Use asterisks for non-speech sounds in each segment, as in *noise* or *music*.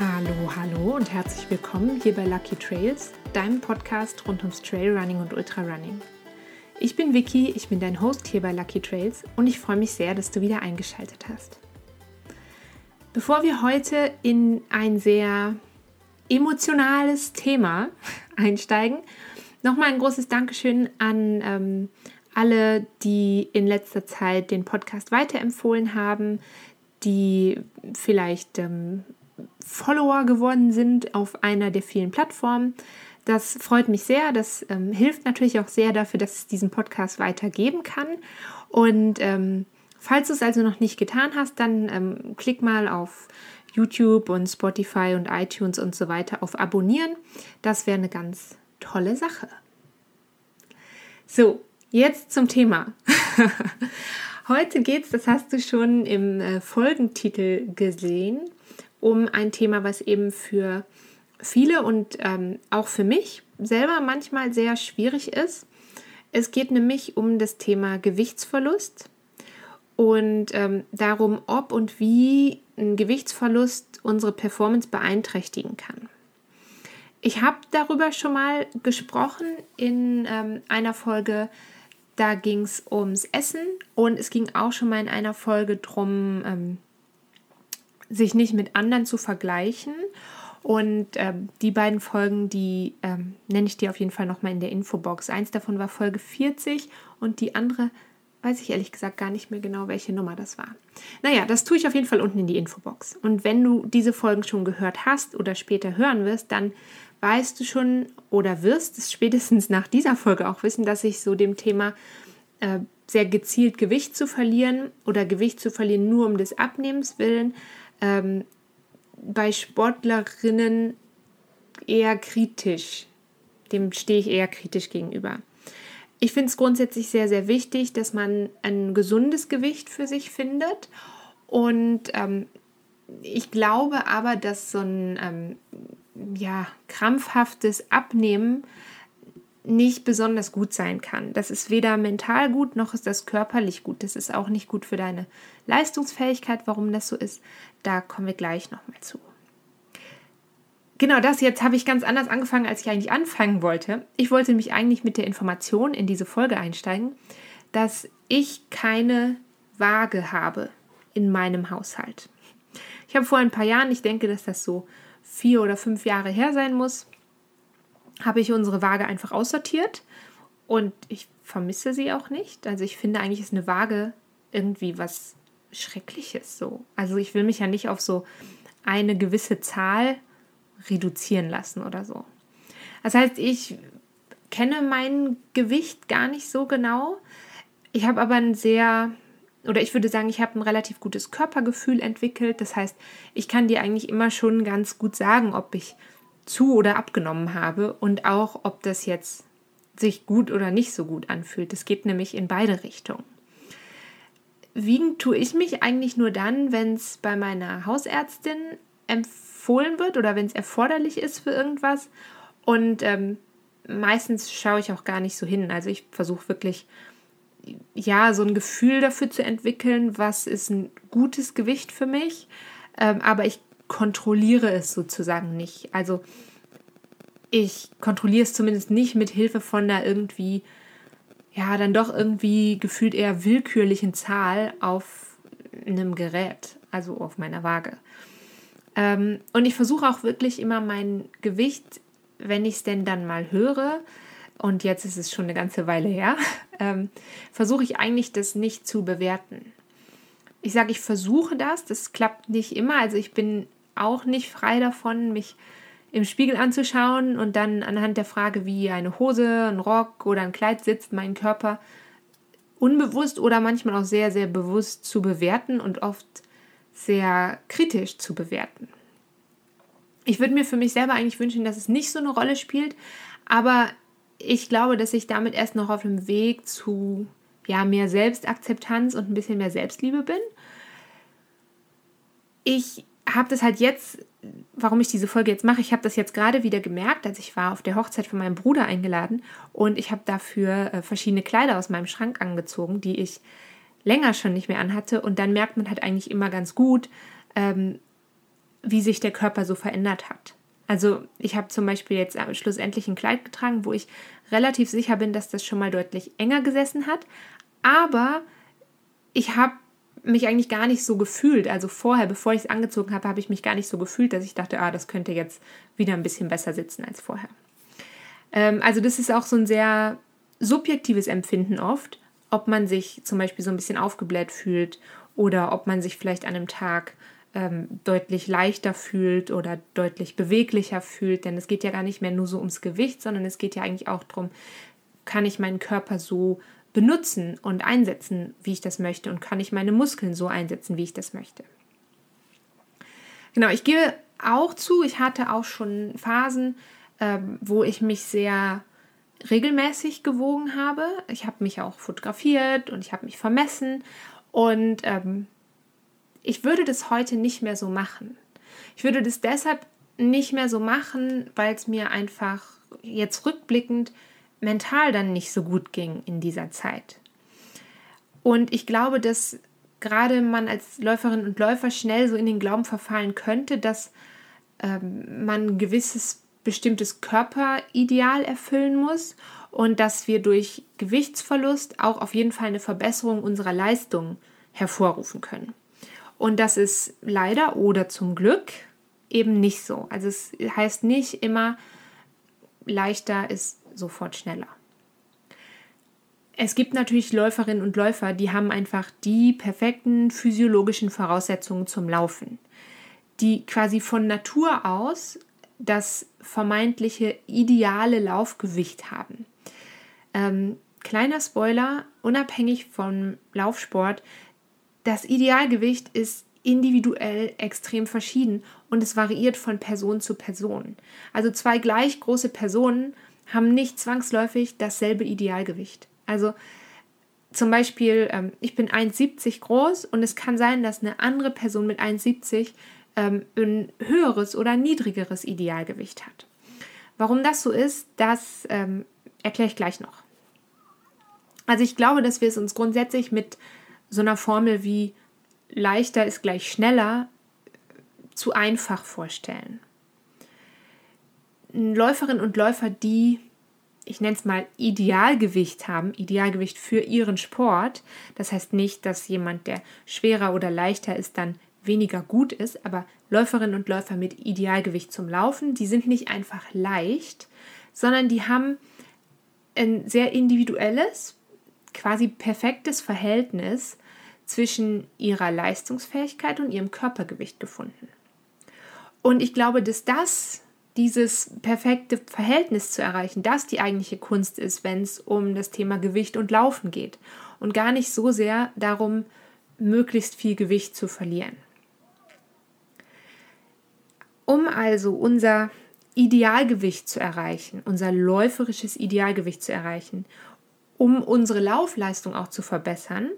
Hallo, hallo und herzlich willkommen hier bei Lucky Trails, deinem Podcast rund ums Trailrunning und Ultrarunning. Ich bin Vicky, ich bin dein Host hier bei Lucky Trails und ich freue mich sehr, dass du wieder eingeschaltet hast. Bevor wir heute in ein sehr emotionales Thema *laughs* einsteigen, nochmal ein großes Dankeschön an ähm, alle, die in letzter Zeit den Podcast weiterempfohlen haben, die vielleicht ähm, Follower geworden sind auf einer der vielen Plattformen. Das freut mich sehr. Das ähm, hilft natürlich auch sehr dafür, dass es diesen Podcast weitergeben kann. Und ähm, falls du es also noch nicht getan hast, dann ähm, klick mal auf YouTube und Spotify und iTunes und so weiter auf Abonnieren. Das wäre eine ganz tolle Sache. So, jetzt zum Thema. *laughs* Heute geht es, das hast du schon im äh, Folgentitel gesehen, um ein Thema, was eben für viele und ähm, auch für mich selber manchmal sehr schwierig ist. Es geht nämlich um das Thema Gewichtsverlust und ähm, darum, ob und wie ein Gewichtsverlust unsere Performance beeinträchtigen kann. Ich habe darüber schon mal gesprochen in ähm, einer Folge, da ging es ums Essen und es ging auch schon mal in einer Folge darum, ähm, sich nicht mit anderen zu vergleichen. Und ähm, die beiden Folgen, die ähm, nenne ich dir auf jeden Fall nochmal in der Infobox. Eins davon war Folge 40 und die andere weiß ich ehrlich gesagt gar nicht mehr genau, welche Nummer das war. Naja, das tue ich auf jeden Fall unten in die Infobox. Und wenn du diese Folgen schon gehört hast oder später hören wirst, dann weißt du schon oder wirst es *laughs* spätestens nach dieser Folge auch wissen, dass ich so dem Thema äh, sehr gezielt Gewicht zu verlieren oder Gewicht zu verlieren nur um des Abnehmens willen ähm, bei Sportlerinnen eher kritisch. Dem stehe ich eher kritisch gegenüber. Ich finde es grundsätzlich sehr, sehr wichtig, dass man ein gesundes Gewicht für sich findet. Und ähm, ich glaube aber, dass so ein ähm, ja, krampfhaftes Abnehmen nicht besonders gut sein kann. Das ist weder mental gut, noch ist das körperlich gut. Das ist auch nicht gut für deine Leistungsfähigkeit, warum das so ist. Da kommen wir gleich nochmal zu. Genau das jetzt habe ich ganz anders angefangen, als ich eigentlich anfangen wollte. Ich wollte mich eigentlich mit der Information in diese Folge einsteigen, dass ich keine Waage habe in meinem Haushalt. Ich habe vor ein paar Jahren, ich denke, dass das so vier oder fünf Jahre her sein muss, habe ich unsere Waage einfach aussortiert und ich vermisse sie auch nicht. Also ich finde eigentlich ist eine Waage irgendwie was Schreckliches so. Also ich will mich ja nicht auf so eine gewisse Zahl reduzieren lassen oder so. Das heißt, ich kenne mein Gewicht gar nicht so genau. Ich habe aber ein sehr, oder ich würde sagen, ich habe ein relativ gutes Körpergefühl entwickelt. Das heißt, ich kann dir eigentlich immer schon ganz gut sagen, ob ich zu oder abgenommen habe und auch, ob das jetzt sich gut oder nicht so gut anfühlt. Das geht nämlich in beide Richtungen. Wiegen tue ich mich eigentlich nur dann, wenn es bei meiner Hausärztin empfohlen wird oder wenn es erforderlich ist für irgendwas. Und ähm, meistens schaue ich auch gar nicht so hin. Also ich versuche wirklich, ja, so ein Gefühl dafür zu entwickeln, was ist ein gutes Gewicht für mich. Ähm, aber ich kontrolliere es sozusagen nicht. Also ich kontrolliere es zumindest nicht mit Hilfe von einer irgendwie, ja, dann doch irgendwie gefühlt eher willkürlichen Zahl auf einem Gerät, also auf meiner Waage. Ähm, und ich versuche auch wirklich immer mein Gewicht, wenn ich es denn dann mal höre, und jetzt ist es schon eine ganze Weile her, *laughs* ähm, versuche ich eigentlich das nicht zu bewerten. Ich sage, ich versuche das, das klappt nicht immer. Also ich bin auch nicht frei davon, mich im Spiegel anzuschauen und dann anhand der Frage, wie eine Hose, ein Rock oder ein Kleid sitzt, meinen Körper unbewusst oder manchmal auch sehr, sehr bewusst zu bewerten und oft sehr kritisch zu bewerten. Ich würde mir für mich selber eigentlich wünschen, dass es nicht so eine Rolle spielt, aber ich glaube, dass ich damit erst noch auf dem Weg zu ja, mehr Selbstakzeptanz und ein bisschen mehr Selbstliebe bin. Ich habe das halt jetzt, warum ich diese Folge jetzt mache, ich habe das jetzt gerade wieder gemerkt, als ich war auf der Hochzeit von meinem Bruder eingeladen und ich habe dafür äh, verschiedene Kleider aus meinem Schrank angezogen, die ich länger schon nicht mehr anhatte und dann merkt man halt eigentlich immer ganz gut, ähm, wie sich der Körper so verändert hat. Also ich habe zum Beispiel jetzt schlussendlich ein Kleid getragen, wo ich relativ sicher bin, dass das schon mal deutlich enger gesessen hat. Aber ich habe mich eigentlich gar nicht so gefühlt. Also vorher, bevor ich es angezogen habe, habe ich mich gar nicht so gefühlt, dass ich dachte, ah, das könnte jetzt wieder ein bisschen besser sitzen als vorher. Ähm, also das ist auch so ein sehr subjektives Empfinden oft, ob man sich zum Beispiel so ein bisschen aufgebläht fühlt oder ob man sich vielleicht an einem Tag ähm, deutlich leichter fühlt oder deutlich beweglicher fühlt. Denn es geht ja gar nicht mehr nur so ums Gewicht, sondern es geht ja eigentlich auch darum, kann ich meinen Körper so benutzen und einsetzen, wie ich das möchte und kann ich meine Muskeln so einsetzen, wie ich das möchte. Genau, ich gebe auch zu, ich hatte auch schon Phasen, ähm, wo ich mich sehr regelmäßig gewogen habe. Ich habe mich auch fotografiert und ich habe mich vermessen und ähm, ich würde das heute nicht mehr so machen. Ich würde das deshalb nicht mehr so machen, weil es mir einfach jetzt rückblickend mental dann nicht so gut ging in dieser Zeit. Und ich glaube, dass gerade man als Läuferin und Läufer schnell so in den Glauben verfallen könnte, dass ähm, man ein gewisses bestimmtes Körperideal erfüllen muss und dass wir durch Gewichtsverlust auch auf jeden Fall eine Verbesserung unserer Leistung hervorrufen können. Und das ist leider oder zum Glück eben nicht so. Also es heißt nicht immer, leichter ist sofort schneller. Es gibt natürlich Läuferinnen und Läufer, die haben einfach die perfekten physiologischen Voraussetzungen zum Laufen, die quasi von Natur aus das vermeintliche ideale Laufgewicht haben. Ähm, kleiner Spoiler, unabhängig vom Laufsport, das Idealgewicht ist individuell extrem verschieden und es variiert von Person zu Person. Also zwei gleich große Personen haben nicht zwangsläufig dasselbe Idealgewicht. Also zum Beispiel, ähm, ich bin 1,70 groß und es kann sein, dass eine andere Person mit 1,70 ähm, ein höheres oder niedrigeres Idealgewicht hat. Warum das so ist, das ähm, erkläre ich gleich noch. Also ich glaube, dass wir es uns grundsätzlich mit so einer Formel wie leichter ist gleich schneller zu einfach vorstellen. Läuferinnen und Läufer, die, ich nenne es mal, Idealgewicht haben, Idealgewicht für ihren Sport. Das heißt nicht, dass jemand, der schwerer oder leichter ist, dann weniger gut ist, aber Läuferinnen und Läufer mit Idealgewicht zum Laufen, die sind nicht einfach leicht, sondern die haben ein sehr individuelles, quasi perfektes Verhältnis zwischen ihrer Leistungsfähigkeit und ihrem Körpergewicht gefunden. Und ich glaube, dass das dieses perfekte Verhältnis zu erreichen, das die eigentliche Kunst ist, wenn es um das Thema Gewicht und Laufen geht und gar nicht so sehr darum, möglichst viel Gewicht zu verlieren. Um also unser Idealgewicht zu erreichen, unser läuferisches Idealgewicht zu erreichen, um unsere Laufleistung auch zu verbessern,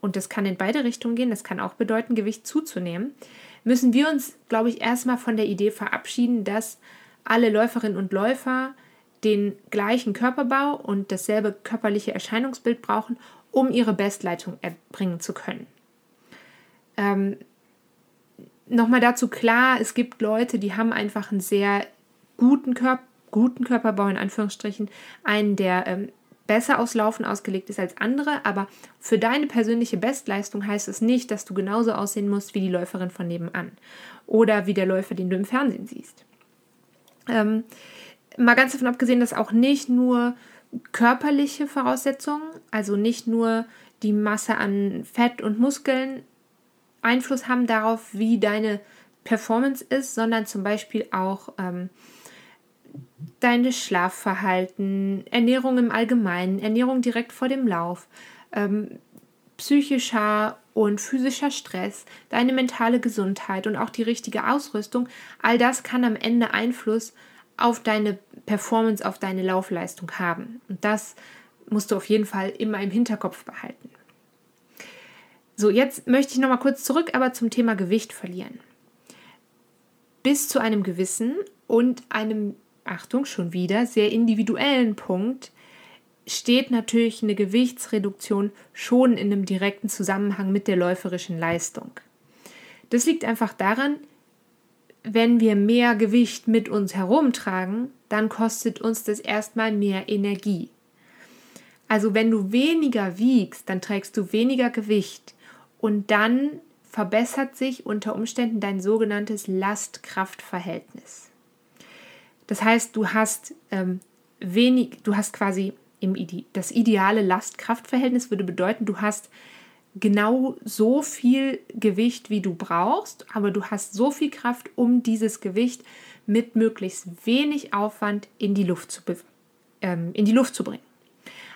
und das kann in beide Richtungen gehen, das kann auch bedeuten, Gewicht zuzunehmen, müssen wir uns, glaube ich, erstmal von der Idee verabschieden, dass alle Läuferinnen und Läufer den gleichen Körperbau und dasselbe körperliche Erscheinungsbild brauchen, um ihre Bestleitung erbringen zu können. Ähm, Nochmal dazu klar, es gibt Leute, die haben einfach einen sehr guten, Körper, guten Körperbau, in Anführungsstrichen, einen, der ähm, besser aufs Laufen ausgelegt ist als andere, aber für deine persönliche Bestleistung heißt es nicht, dass du genauso aussehen musst wie die Läuferin von nebenan oder wie der Läufer, den du im Fernsehen siehst. Ähm, mal ganz davon abgesehen, dass auch nicht nur körperliche Voraussetzungen, also nicht nur die Masse an Fett und Muskeln Einfluss haben darauf, wie deine Performance ist, sondern zum Beispiel auch ähm, deine Schlafverhalten, Ernährung im Allgemeinen, Ernährung direkt vor dem Lauf, ähm, psychischer und physischer Stress, deine mentale Gesundheit und auch die richtige Ausrüstung, all das kann am Ende Einfluss auf deine Performance, auf deine Laufleistung haben. Und das musst du auf jeden Fall immer im Hinterkopf behalten. So, jetzt möchte ich nochmal kurz zurück, aber zum Thema Gewicht verlieren. Bis zu einem gewissen und einem, Achtung, schon wieder, sehr individuellen Punkt steht natürlich eine Gewichtsreduktion schon in einem direkten Zusammenhang mit der läuferischen Leistung. Das liegt einfach daran, wenn wir mehr Gewicht mit uns herumtragen, dann kostet uns das erstmal mehr Energie. Also wenn du weniger wiegst, dann trägst du weniger Gewicht und dann verbessert sich unter Umständen dein sogenanntes Last-Kraft-Verhältnis. Das heißt, du hast ähm, wenig, du hast quasi im Ide das ideale Last-Kraft-Verhältnis würde bedeuten, du hast genau so viel Gewicht, wie du brauchst, aber du hast so viel Kraft, um dieses Gewicht mit möglichst wenig Aufwand in die Luft zu, ähm, in die Luft zu bringen.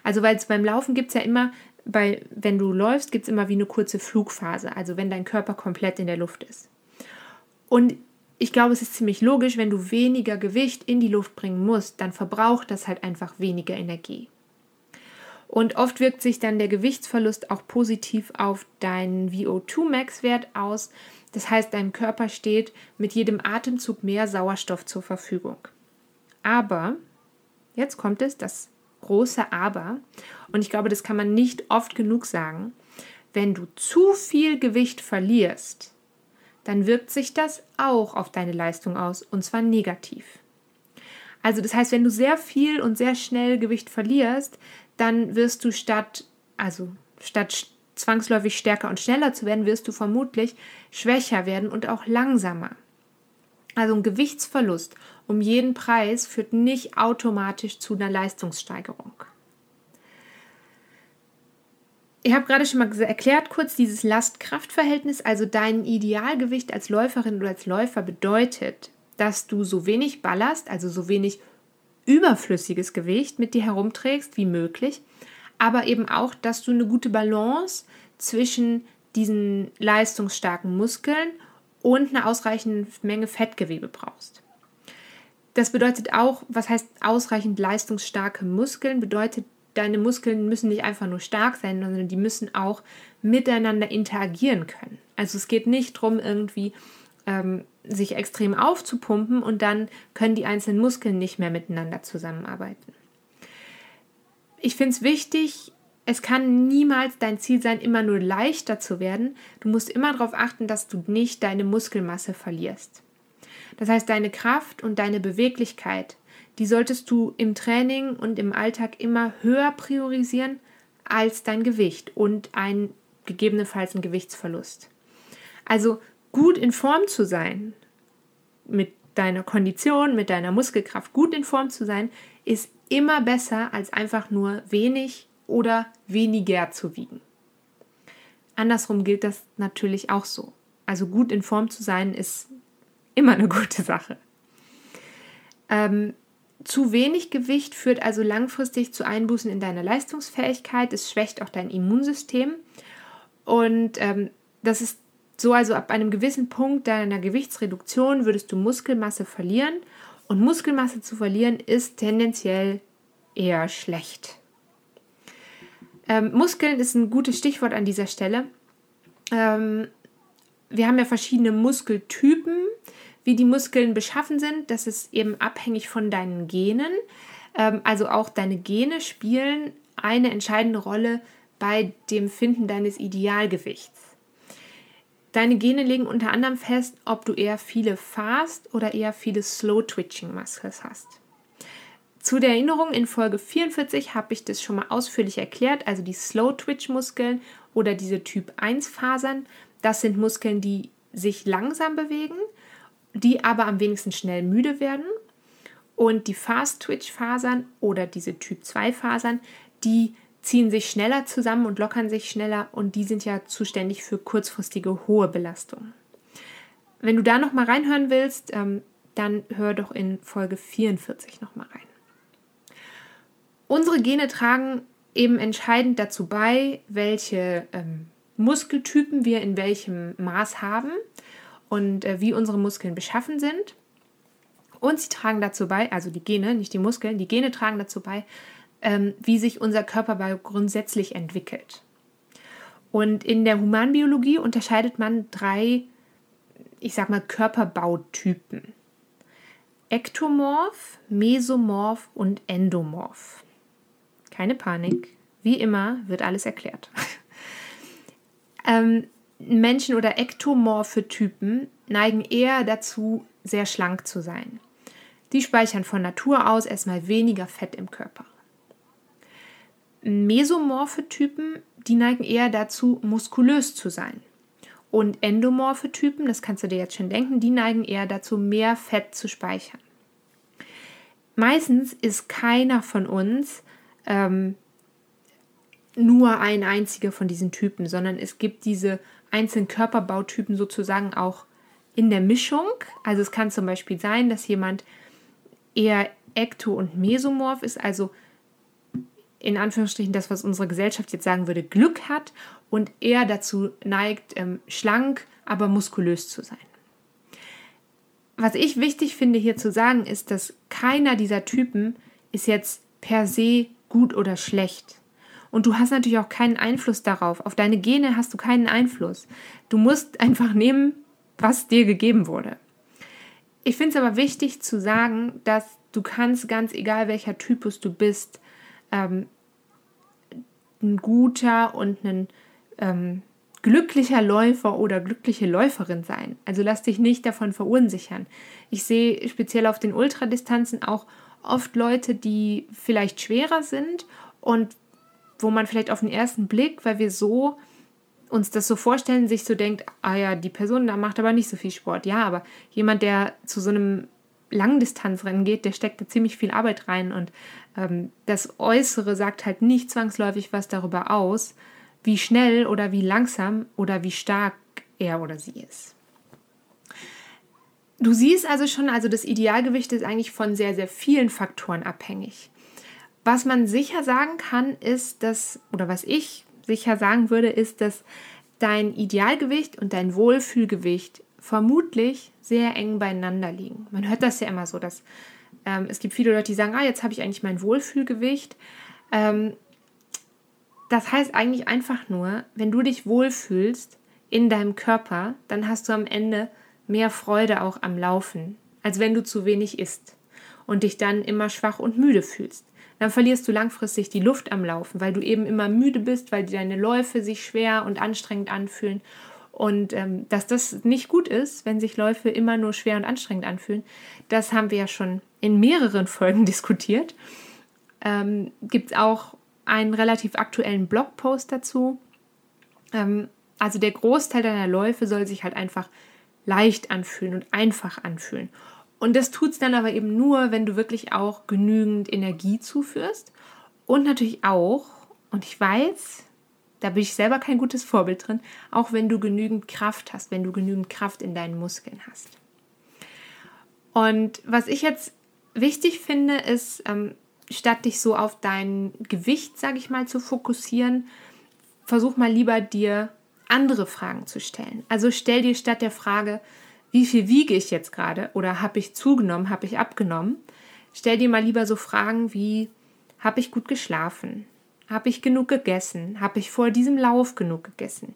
Also weil es beim Laufen gibt es ja immer, bei, wenn du läufst, gibt es immer wie eine kurze Flugphase, also wenn dein Körper komplett in der Luft ist. Und ich glaube, es ist ziemlich logisch, wenn du weniger Gewicht in die Luft bringen musst, dann verbraucht das halt einfach weniger Energie. Und oft wirkt sich dann der Gewichtsverlust auch positiv auf deinen VO2 Max-Wert aus. Das heißt, deinem Körper steht mit jedem Atemzug mehr Sauerstoff zur Verfügung. Aber, jetzt kommt es, das große Aber, und ich glaube, das kann man nicht oft genug sagen, wenn du zu viel Gewicht verlierst, dann wirkt sich das auch auf deine Leistung aus, und zwar negativ. Also das heißt, wenn du sehr viel und sehr schnell Gewicht verlierst, dann wirst du statt, also statt zwangsläufig stärker und schneller zu werden, wirst du vermutlich schwächer werden und auch langsamer. Also ein Gewichtsverlust um jeden Preis führt nicht automatisch zu einer Leistungssteigerung. Ich habe gerade schon mal erklärt, kurz dieses Last-Kraft-Verhältnis, also dein Idealgewicht als Läuferin oder als Läufer bedeutet, dass du so wenig Ballast, also so wenig überflüssiges Gewicht mit dir herumträgst wie möglich, aber eben auch, dass du eine gute Balance zwischen diesen leistungsstarken Muskeln und eine ausreichende Menge Fettgewebe brauchst. Das bedeutet auch, was heißt ausreichend leistungsstarke Muskeln? Bedeutet, deine Muskeln müssen nicht einfach nur stark sein, sondern die müssen auch miteinander interagieren können. Also es geht nicht darum, irgendwie ähm, sich extrem aufzupumpen und dann können die einzelnen Muskeln nicht mehr miteinander zusammenarbeiten. Ich finde es wichtig, es kann niemals dein Ziel sein, immer nur leichter zu werden. Du musst immer darauf achten, dass du nicht deine Muskelmasse verlierst. Das heißt, deine Kraft und deine Beweglichkeit, die solltest du im Training und im Alltag immer höher priorisieren als dein Gewicht und ein gegebenenfalls ein Gewichtsverlust. Also gut in Form zu sein, mit deiner Kondition, mit deiner Muskelkraft gut in Form zu sein, ist immer besser als einfach nur wenig oder weniger zu wiegen. Andersrum gilt das natürlich auch so. Also gut in Form zu sein ist immer eine gute Sache. Ähm, zu wenig Gewicht führt also langfristig zu Einbußen in deiner Leistungsfähigkeit. Es schwächt auch dein Immunsystem. Und ähm, das ist so also ab einem gewissen Punkt deiner Gewichtsreduktion würdest du Muskelmasse verlieren und Muskelmasse zu verlieren ist tendenziell eher schlecht. Ähm, Muskeln ist ein gutes Stichwort an dieser Stelle. Ähm, wir haben ja verschiedene Muskeltypen, wie die Muskeln beschaffen sind. Das ist eben abhängig von deinen Genen. Ähm, also auch deine Gene spielen eine entscheidende Rolle bei dem Finden deines Idealgewichts. Deine Gene legen unter anderem fest, ob du eher viele Fast oder eher viele Slow Twitching Muscles hast. Zu der Erinnerung, in Folge 44 habe ich das schon mal ausführlich erklärt, also die Slow Twitch Muskeln oder diese Typ 1 Fasern, das sind Muskeln, die sich langsam bewegen, die aber am wenigsten schnell müde werden. Und die Fast Twitch Fasern oder diese Typ 2 Fasern, die ziehen sich schneller zusammen und lockern sich schneller und die sind ja zuständig für kurzfristige hohe Belastung. Wenn du da noch mal reinhören willst, ähm, dann hör doch in Folge 44 noch mal rein. Unsere Gene tragen eben entscheidend dazu bei, welche ähm, Muskeltypen wir in welchem Maß haben und äh, wie unsere Muskeln beschaffen sind. Und sie tragen dazu bei, also die Gene, nicht die Muskeln, die Gene tragen dazu bei, ähm, wie sich unser Körperbau grundsätzlich entwickelt. Und in der Humanbiologie unterscheidet man drei, ich sag mal, Körperbautypen. Ektomorph, Mesomorph und Endomorph. Keine Panik, wie immer wird alles erklärt. *laughs* ähm, Menschen oder ektomorphe Typen neigen eher dazu, sehr schlank zu sein. Die speichern von Natur aus erstmal weniger Fett im Körper. Mesomorphe Typen, die neigen eher dazu, muskulös zu sein. Und endomorphe Typen, das kannst du dir jetzt schon denken, die neigen eher dazu, mehr Fett zu speichern. Meistens ist keiner von uns ähm, nur ein einziger von diesen Typen, sondern es gibt diese einzelnen Körperbautypen sozusagen auch in der Mischung. Also es kann zum Beispiel sein, dass jemand eher ekto- und mesomorph ist, also in Anführungsstrichen das, was unsere Gesellschaft jetzt sagen würde, Glück hat und eher dazu neigt, ähm, schlank, aber muskulös zu sein. Was ich wichtig finde hier zu sagen, ist, dass keiner dieser Typen ist jetzt per se gut oder schlecht. Und du hast natürlich auch keinen Einfluss darauf. Auf deine Gene hast du keinen Einfluss. Du musst *laughs* einfach nehmen, was dir gegeben wurde. Ich finde es aber wichtig zu sagen, dass du kannst, ganz egal welcher Typus du bist, ähm, ein guter und ein ähm, glücklicher Läufer oder glückliche Läuferin sein. Also lass dich nicht davon verunsichern. Ich sehe speziell auf den Ultradistanzen auch oft Leute, die vielleicht schwerer sind und wo man vielleicht auf den ersten Blick, weil wir so uns das so vorstellen, sich so denkt, ah ja, die Person da macht aber nicht so viel Sport. Ja, aber jemand, der zu so einem Langdistanzrennen geht, der steckt da ziemlich viel Arbeit rein und ähm, das Äußere sagt halt nicht zwangsläufig was darüber aus, wie schnell oder wie langsam oder wie stark er oder sie ist. Du siehst also schon, also das Idealgewicht ist eigentlich von sehr, sehr vielen Faktoren abhängig. Was man sicher sagen kann, ist, dass, oder was ich sicher sagen würde, ist, dass dein Idealgewicht und dein Wohlfühlgewicht vermutlich sehr eng beieinander liegen. Man hört das ja immer so, dass ähm, es gibt viele Leute, die sagen, ah, jetzt habe ich eigentlich mein Wohlfühlgewicht. Ähm, das heißt eigentlich einfach nur, wenn du dich wohlfühlst in deinem Körper, dann hast du am Ende mehr Freude auch am Laufen, als wenn du zu wenig isst und dich dann immer schwach und müde fühlst. Dann verlierst du langfristig die Luft am Laufen, weil du eben immer müde bist, weil deine Läufe sich schwer und anstrengend anfühlen. Und ähm, dass das nicht gut ist, wenn sich Läufe immer nur schwer und anstrengend anfühlen, das haben wir ja schon in mehreren *laughs* Folgen diskutiert. Ähm, Gibt es auch einen relativ aktuellen Blogpost dazu. Ähm, also der Großteil deiner Läufe soll sich halt einfach leicht anfühlen und einfach anfühlen. Und das tut es dann aber eben nur, wenn du wirklich auch genügend Energie zuführst. Und natürlich auch, und ich weiß, da bin ich selber kein gutes Vorbild drin, auch wenn du genügend Kraft hast, wenn du genügend Kraft in deinen Muskeln hast. Und was ich jetzt wichtig finde, ist, ähm, statt dich so auf dein Gewicht, sage ich mal, zu fokussieren, versuch mal lieber dir andere Fragen zu stellen. Also stell dir statt der Frage, wie viel wiege ich jetzt gerade oder habe ich zugenommen, habe ich abgenommen, stell dir mal lieber so Fragen wie, habe ich gut geschlafen? Habe ich genug gegessen? Habe ich vor diesem Lauf genug gegessen?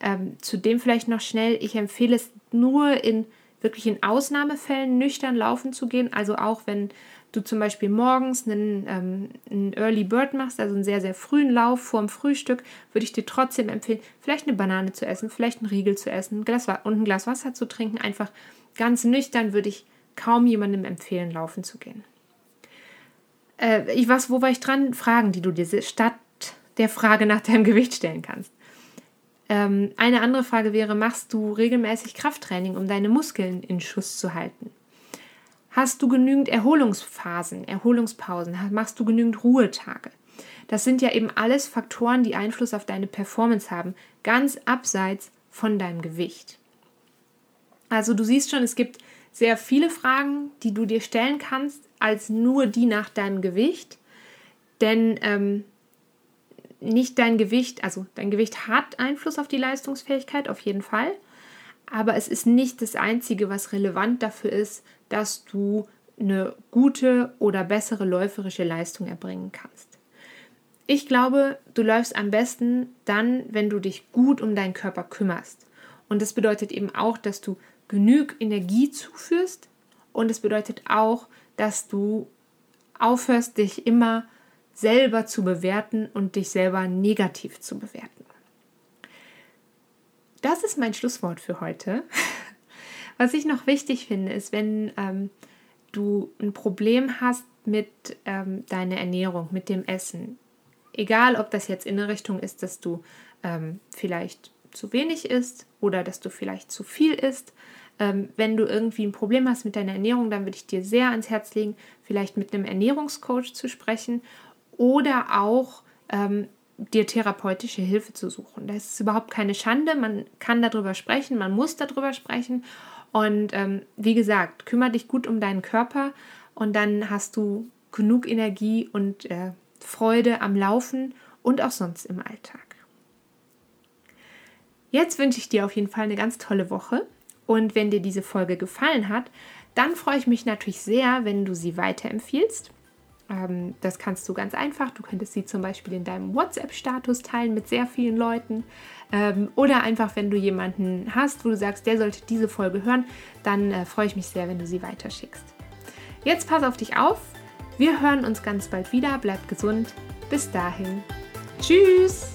Ähm, zudem vielleicht noch schnell, ich empfehle es nur in wirklich in Ausnahmefällen nüchtern laufen zu gehen. Also auch wenn du zum Beispiel morgens einen, ähm, einen Early Bird machst, also einen sehr, sehr frühen Lauf vorm Frühstück, würde ich dir trotzdem empfehlen, vielleicht eine Banane zu essen, vielleicht einen Riegel zu essen ein Glas, und ein Glas Wasser zu trinken. Einfach ganz nüchtern würde ich kaum jemandem empfehlen, laufen zu gehen. Äh, ich was, wo war ich dran? Fragen, die du dir statt der Frage nach deinem Gewicht stellen kannst. Ähm, eine andere Frage wäre, machst du regelmäßig Krafttraining, um deine Muskeln in Schuss zu halten? Hast du genügend Erholungsphasen, Erholungspausen? Machst du genügend Ruhetage? Das sind ja eben alles Faktoren, die Einfluss auf deine Performance haben, ganz abseits von deinem Gewicht. Also du siehst schon, es gibt sehr viele Fragen, die du dir stellen kannst, als nur die nach deinem Gewicht. Denn ähm, nicht dein Gewicht, also dein Gewicht hat Einfluss auf die Leistungsfähigkeit, auf jeden Fall. Aber es ist nicht das Einzige, was relevant dafür ist, dass du eine gute oder bessere läuferische Leistung erbringen kannst. Ich glaube, du läufst am besten dann, wenn du dich gut um deinen Körper kümmerst. Und das bedeutet eben auch, dass du genug Energie zuführst und es bedeutet auch, dass du aufhörst, dich immer selber zu bewerten und dich selber negativ zu bewerten. Das ist mein Schlusswort für heute. Was ich noch wichtig finde, ist, wenn ähm, du ein Problem hast mit ähm, deiner Ernährung, mit dem Essen, egal ob das jetzt in eine Richtung ist, dass du ähm, vielleicht zu wenig isst oder dass du vielleicht zu viel isst, ähm, wenn du irgendwie ein Problem hast mit deiner Ernährung, dann würde ich dir sehr ans Herz legen, vielleicht mit einem Ernährungscoach zu sprechen oder auch ähm, dir therapeutische Hilfe zu suchen. Das ist überhaupt keine Schande. Man kann darüber sprechen, man muss darüber sprechen. Und ähm, wie gesagt, kümmere dich gut um deinen Körper und dann hast du genug Energie und äh, Freude am Laufen und auch sonst im Alltag. Jetzt wünsche ich dir auf jeden Fall eine ganz tolle Woche. Und wenn dir diese Folge gefallen hat, dann freue ich mich natürlich sehr, wenn du sie weiterempfiehlst. Ähm, das kannst du ganz einfach. Du könntest sie zum Beispiel in deinem WhatsApp-Status teilen mit sehr vielen Leuten. Ähm, oder einfach, wenn du jemanden hast, wo du sagst, der sollte diese Folge hören, dann äh, freue ich mich sehr, wenn du sie weiterschickst. Jetzt pass auf dich auf. Wir hören uns ganz bald wieder. Bleib gesund. Bis dahin. Tschüss.